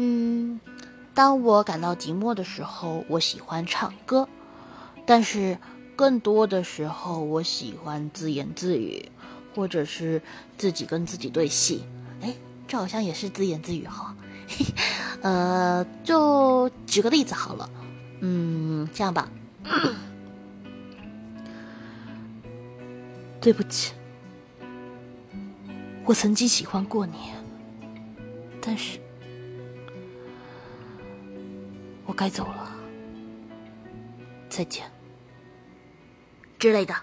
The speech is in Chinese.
嗯，当我感到寂寞的时候，我喜欢唱歌，但是更多的时候，我喜欢自言自语，或者是自己跟自己对戏。哎，这好像也是自言自语哈。呃，就举个例子好了，嗯，这样吧。对不起，我曾经喜欢过你，但是我该走了，再见之类的。